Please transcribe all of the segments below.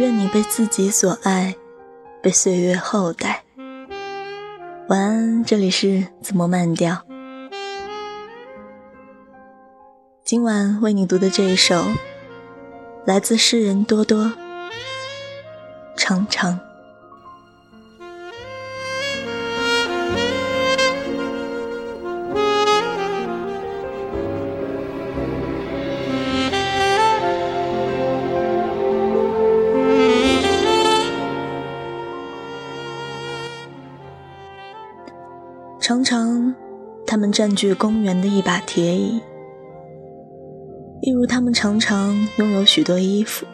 愿你被自己所爱，被岁月厚待。晚安，这里是紫陌慢调。今晚为你读的这一首，来自诗人多多。常常。常常，他们占据公园的一把铁椅，例如他们常常拥有许多衣服。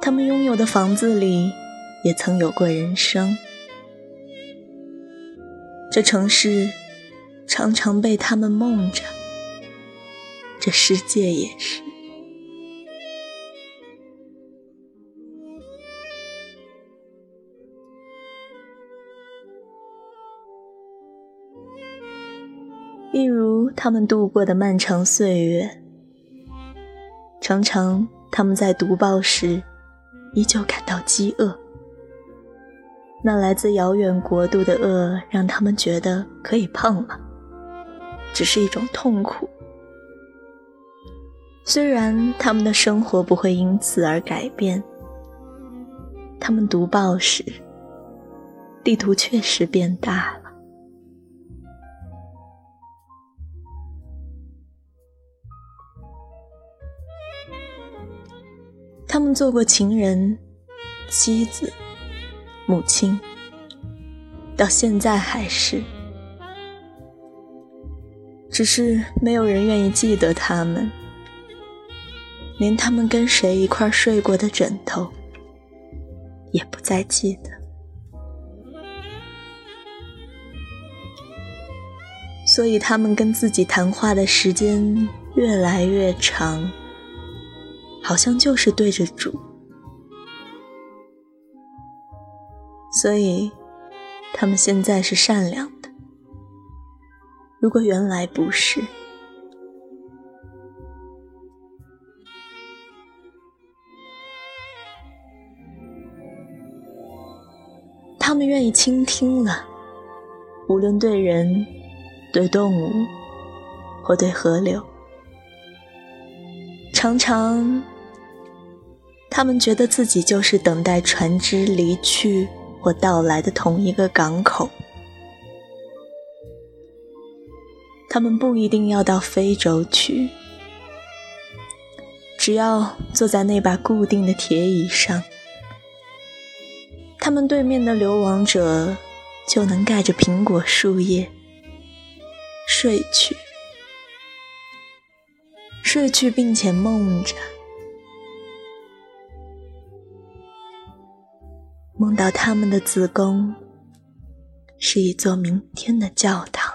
他们拥有的房子里，也曾有过人生。这城市常常被他们梦着，这世界也是。一如他们度过的漫长岁月，常常他们在读报时依旧感到饥饿。那来自遥远国度的饿让他们觉得可以胖了，只是一种痛苦。虽然他们的生活不会因此而改变，他们读报时，地图确实变大了。他们做过情人、妻子、母亲，到现在还是，只是没有人愿意记得他们，连他们跟谁一块睡过的枕头也不再记得，所以他们跟自己谈话的时间越来越长。好像就是对着主，所以他们现在是善良的。如果原来不是，他们愿意倾听了，无论对人、对动物或对河流，常常。他们觉得自己就是等待船只离去或到来的同一个港口。他们不一定要到非洲去，只要坐在那把固定的铁椅上，他们对面的流亡者就能盖着苹果树叶睡去，睡去，并且梦着。梦到他们的子宫是一座明天的教堂。